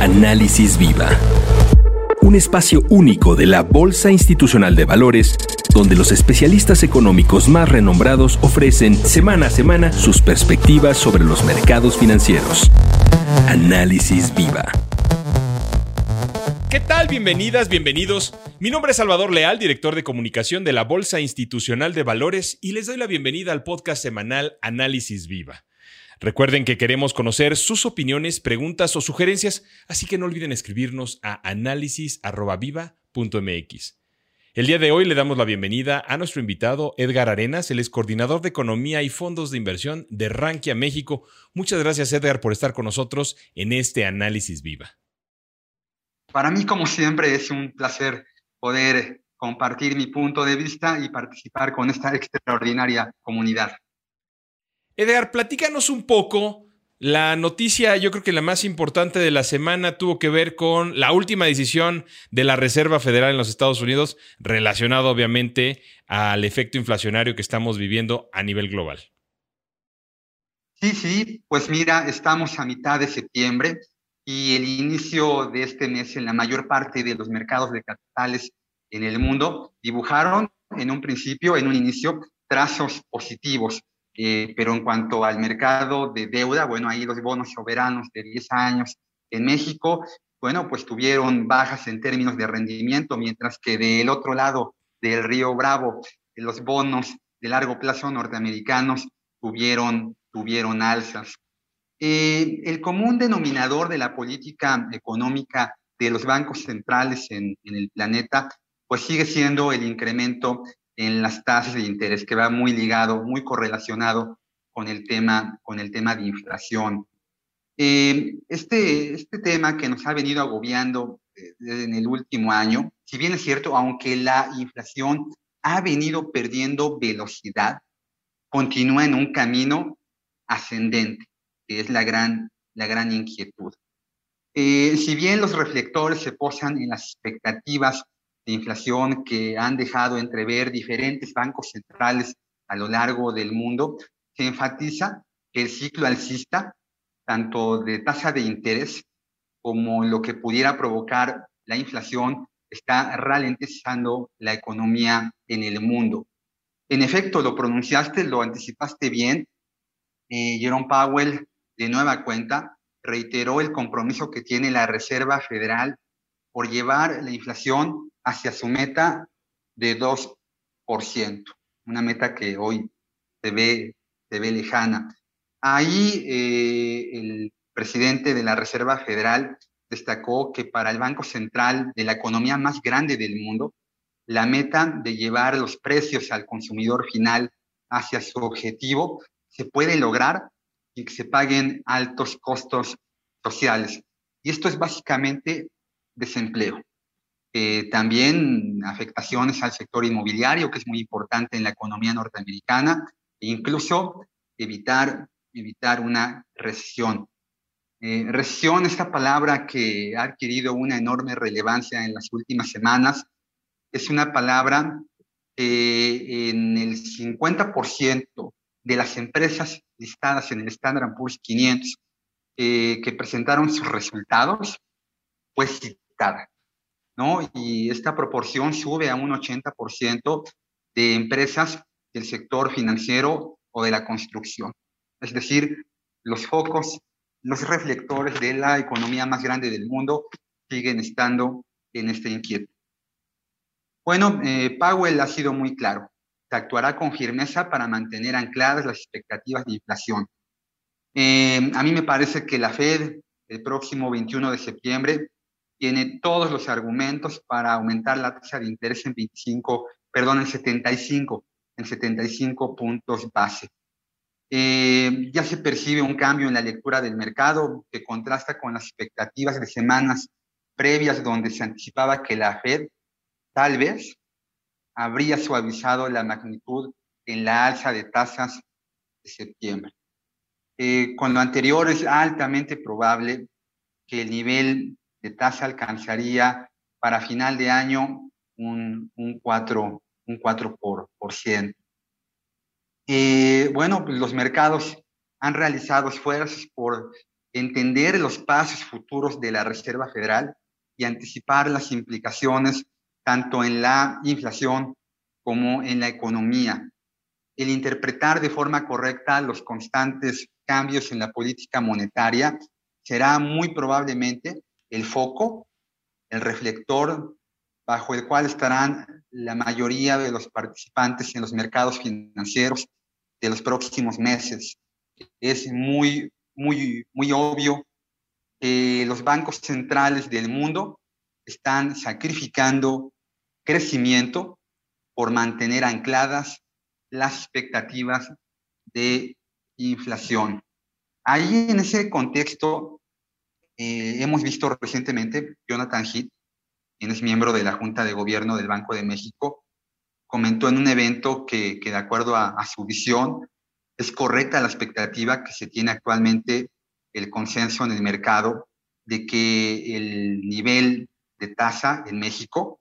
Análisis Viva. Un espacio único de la Bolsa Institucional de Valores, donde los especialistas económicos más renombrados ofrecen semana a semana sus perspectivas sobre los mercados financieros. Análisis Viva. ¿Qué tal? Bienvenidas, bienvenidos. Mi nombre es Salvador Leal, director de comunicación de la Bolsa Institucional de Valores, y les doy la bienvenida al podcast semanal Análisis Viva. Recuerden que queremos conocer sus opiniones, preguntas o sugerencias, así que no olviden escribirnos a análisis.viva.mx. El día de hoy le damos la bienvenida a nuestro invitado Edgar Arenas, el es coordinador de Economía y Fondos de Inversión de Rankia México. Muchas gracias Edgar por estar con nosotros en este Análisis Viva. Para mí, como siempre, es un placer poder compartir mi punto de vista y participar con esta extraordinaria comunidad. Edgar, platícanos un poco. La noticia, yo creo que la más importante de la semana tuvo que ver con la última decisión de la Reserva Federal en los Estados Unidos, relacionado obviamente al efecto inflacionario que estamos viviendo a nivel global. Sí, sí, pues mira, estamos a mitad de septiembre y el inicio de este mes en la mayor parte de los mercados de capitales en el mundo dibujaron en un principio, en un inicio, trazos positivos eh, pero en cuanto al mercado de deuda, bueno, ahí los bonos soberanos de 10 años en México, bueno, pues tuvieron bajas en términos de rendimiento, mientras que del otro lado del río Bravo, los bonos de largo plazo norteamericanos tuvieron, tuvieron alzas. Eh, el común denominador de la política económica de los bancos centrales en, en el planeta, pues sigue siendo el incremento en las tasas de interés, que va muy ligado, muy correlacionado con el tema, con el tema de inflación. Eh, este, este tema que nos ha venido agobiando eh, en el último año, si bien es cierto, aunque la inflación ha venido perdiendo velocidad, continúa en un camino ascendente, que es la gran, la gran inquietud. Eh, si bien los reflectores se posan en las expectativas de inflación que han dejado entrever diferentes bancos centrales a lo largo del mundo, se enfatiza que el ciclo alcista, tanto de tasa de interés como lo que pudiera provocar la inflación, está ralentizando la economía en el mundo. En efecto, lo pronunciaste, lo anticipaste bien. Eh, Jerome Powell, de nueva cuenta, reiteró el compromiso que tiene la Reserva Federal por llevar la inflación hacia su meta de 2%, una meta que hoy se ve, se ve lejana. Ahí eh, el presidente de la Reserva Federal destacó que para el Banco Central de la economía más grande del mundo, la meta de llevar los precios al consumidor final hacia su objetivo se puede lograr y que se paguen altos costos sociales. Y esto es básicamente desempleo. Eh, también afectaciones al sector inmobiliario, que es muy importante en la economía norteamericana, e incluso evitar, evitar una recesión. Eh, recesión, esta palabra que ha adquirido una enorme relevancia en las últimas semanas, es una palabra que en el 50% de las empresas listadas en el Standard Poor's 500 eh, que presentaron sus resultados fue citada. Y esta proporción sube a un 80% de empresas del sector financiero o de la construcción. Es decir, los focos, los reflectores de la economía más grande del mundo siguen estando en este inquietud. Bueno, eh, Powell ha sido muy claro. Se actuará con firmeza para mantener ancladas las expectativas de inflación. Eh, a mí me parece que la Fed el próximo 21 de septiembre tiene todos los argumentos para aumentar la tasa de interés en 25, perdón, en 75, en 75 puntos base. Eh, ya se percibe un cambio en la lectura del mercado que contrasta con las expectativas de semanas previas donde se anticipaba que la Fed tal vez habría suavizado la magnitud en la alza de tasas de septiembre. Eh, con lo anterior es altamente probable que el nivel de tasa alcanzaría para final de año un, un 4, un 4 por, por ciento. Eh, bueno, pues los mercados han realizado esfuerzos por entender los pasos futuros de la Reserva Federal y anticipar las implicaciones tanto en la inflación como en la economía. El interpretar de forma correcta los constantes cambios en la política monetaria será muy probablemente el foco, el reflector bajo el cual estarán la mayoría de los participantes en los mercados financieros de los próximos meses. Es muy, muy, muy obvio que los bancos centrales del mundo están sacrificando crecimiento por mantener ancladas las expectativas de inflación. Ahí en ese contexto eh, hemos visto recientemente Jonathan Heath, quien es miembro de la Junta de Gobierno del Banco de México, comentó en un evento que, que de acuerdo a, a, su visión es correcta la expectativa que se tiene actualmente el consenso en el mercado de que el nivel de tasa en México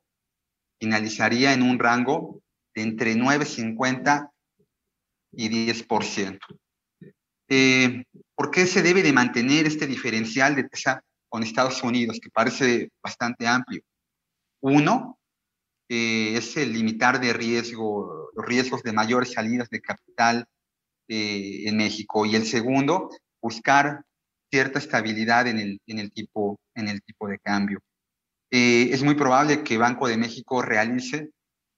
finalizaría en un rango de entre 9,50 y 10%. Eh, ¿Por qué se debe de mantener este diferencial de tasa con Estados Unidos, que parece bastante amplio? Uno, eh, es el limitar de riesgo, los riesgos de mayores salidas de capital eh, en México. Y el segundo, buscar cierta estabilidad en el, en el, tipo, en el tipo de cambio. Eh, es muy probable que Banco de México realice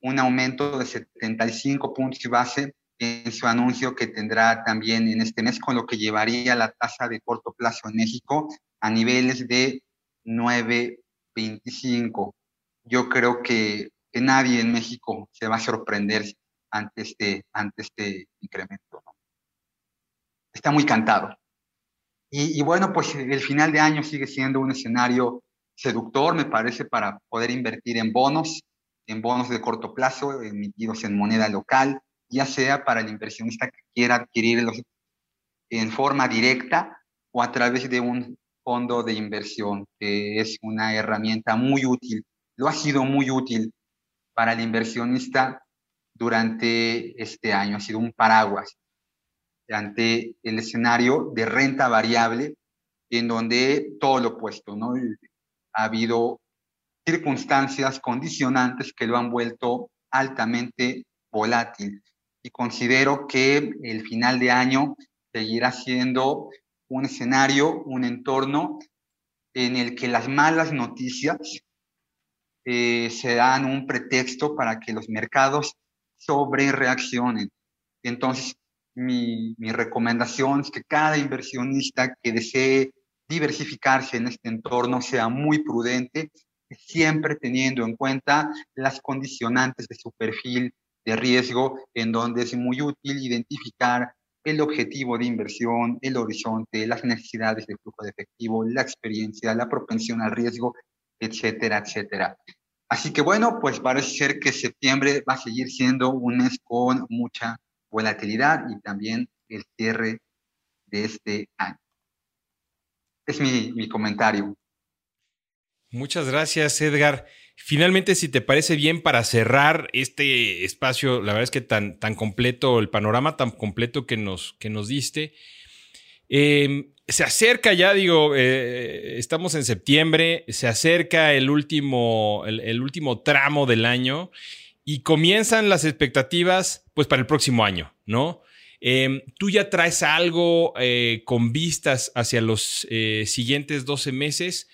un aumento de 75 puntos base en su anuncio que tendrá también en este mes, con lo que llevaría la tasa de corto plazo en México a niveles de 9.25. Yo creo que, que, nadie en México se va a sorprender ante este, ante este incremento. Está muy cantado. Y, y bueno, pues el final de año sigue siendo un escenario seductor, me parece, para poder invertir en bonos, en bonos de corto plazo, emitidos en moneda local, ya sea para el inversionista que quiera adquirirlos en forma directa o a través de un fondo de inversión, que es una herramienta muy útil, lo ha sido muy útil para el inversionista durante este año, ha sido un paraguas ante el escenario de renta variable, en donde todo lo opuesto, ¿no? Ha habido circunstancias condicionantes que lo han vuelto altamente volátil y considero que el final de año seguirá siendo un escenario, un entorno en el que las malas noticias eh, se dan un pretexto para que los mercados sobre reaccionen. Entonces, mi, mi recomendación es que cada inversionista que desee diversificarse en este entorno sea muy prudente, siempre teniendo en cuenta las condicionantes de su perfil de riesgo en donde es muy útil identificar el objetivo de inversión, el horizonte, las necesidades de flujo de efectivo, la experiencia, la propensión al riesgo, etcétera, etcétera. Así que bueno, pues parece ser que septiembre va a seguir siendo un mes con mucha volatilidad y también el cierre de este año. Es mi, mi comentario. Muchas gracias, Edgar. Finalmente, si te parece bien, para cerrar este espacio, la verdad es que tan, tan completo, el panorama tan completo que nos, que nos diste, em, se acerca ya, digo, eh, estamos en septiembre, se acerca el último, el, último tramo del año y comienzan las expectativas, pues, para el próximo año, ¿no? Em, tú ya traes algo eh, con vistas hacia los eh, siguientes 12 meses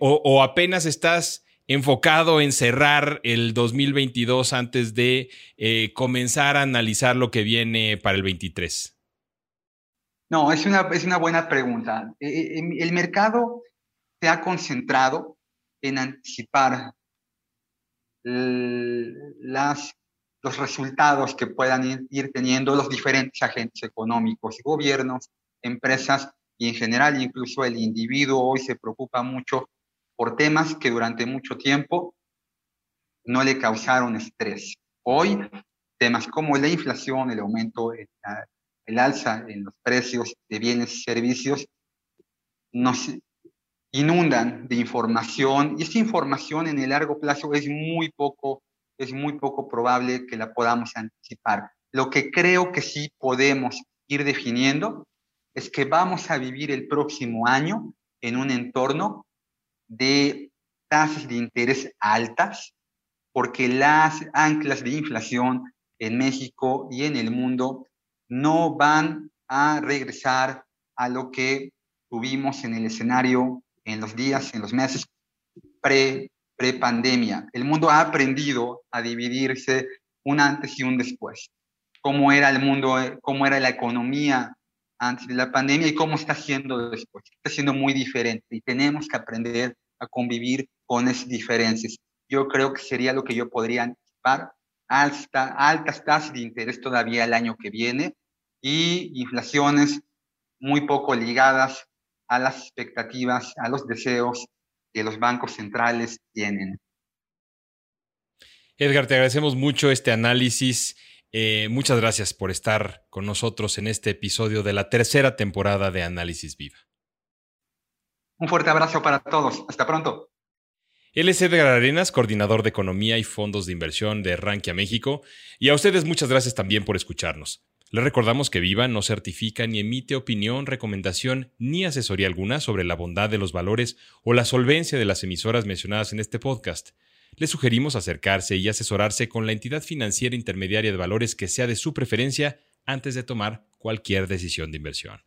o apenas estás enfocado en cerrar el 2022 antes de eh, comenzar a analizar lo que viene para el 23? No, es una, es una buena pregunta. Eh, eh, el mercado se ha concentrado en anticipar las, los resultados que puedan ir teniendo los diferentes agentes económicos, gobiernos, empresas y en general incluso el individuo hoy se preocupa mucho por temas que durante mucho tiempo no le causaron estrés. Hoy, temas como la inflación, el aumento, el, alza en los precios de bienes y servicios, nos inundan de información y esa información en el largo plazo es muy poco, es muy poco probable que la podamos anticipar. Lo que creo que sí podemos ir definiendo es que vamos a vivir el próximo año en un entorno de tasas de interés altas, porque las anclas de inflación en México y en el mundo no van a regresar a lo que tuvimos en el escenario en los días, en los meses pre, pre pandemia. El mundo ha aprendido a dividirse un antes y un después. Cómo era el mundo, cómo era la economía antes de la pandemia y cómo está siendo después. Está siendo muy diferente y tenemos que aprender a convivir con esas diferencias. Yo creo que sería lo que yo podría anticipar. Alta, altas tasas de interés todavía el año que viene y inflaciones muy poco ligadas a las expectativas, a los deseos que los bancos centrales tienen. Edgar, te agradecemos mucho este análisis. Eh, muchas gracias por estar con nosotros en este episodio de la tercera temporada de Análisis Viva. Un fuerte abrazo para todos. Hasta pronto. Él es Edgar Arenas, coordinador de Economía y Fondos de Inversión de Rankia México. Y a ustedes muchas gracias también por escucharnos. Les recordamos que Viva no certifica ni emite opinión, recomendación ni asesoría alguna sobre la bondad de los valores o la solvencia de las emisoras mencionadas en este podcast. Les sugerimos acercarse y asesorarse con la entidad financiera intermediaria de valores que sea de su preferencia antes de tomar cualquier decisión de inversión.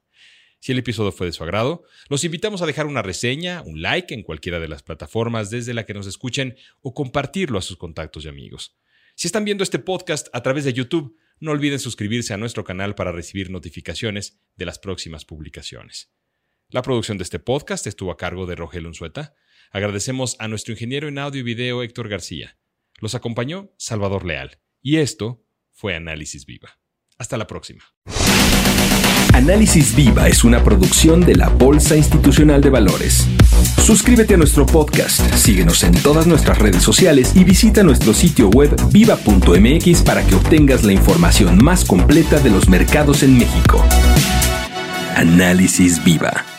Si el episodio fue de su agrado, los invitamos a dejar una reseña, un like en cualquiera de las plataformas desde la que nos escuchen o compartirlo a sus contactos y amigos. Si están viendo este podcast a través de YouTube, no olviden suscribirse a nuestro canal para recibir notificaciones de las próximas publicaciones. La producción de este podcast estuvo a cargo de Rogelio Unzueta. Agradecemos a nuestro ingeniero en audio y video Héctor García. Los acompañó Salvador Leal. Y esto fue Análisis Viva. Hasta la próxima. Análisis Viva es una producción de la Bolsa Institucional de Valores. Suscríbete a nuestro podcast, síguenos en todas nuestras redes sociales y visita nuestro sitio web viva.mx para que obtengas la información más completa de los mercados en México. Análisis Viva.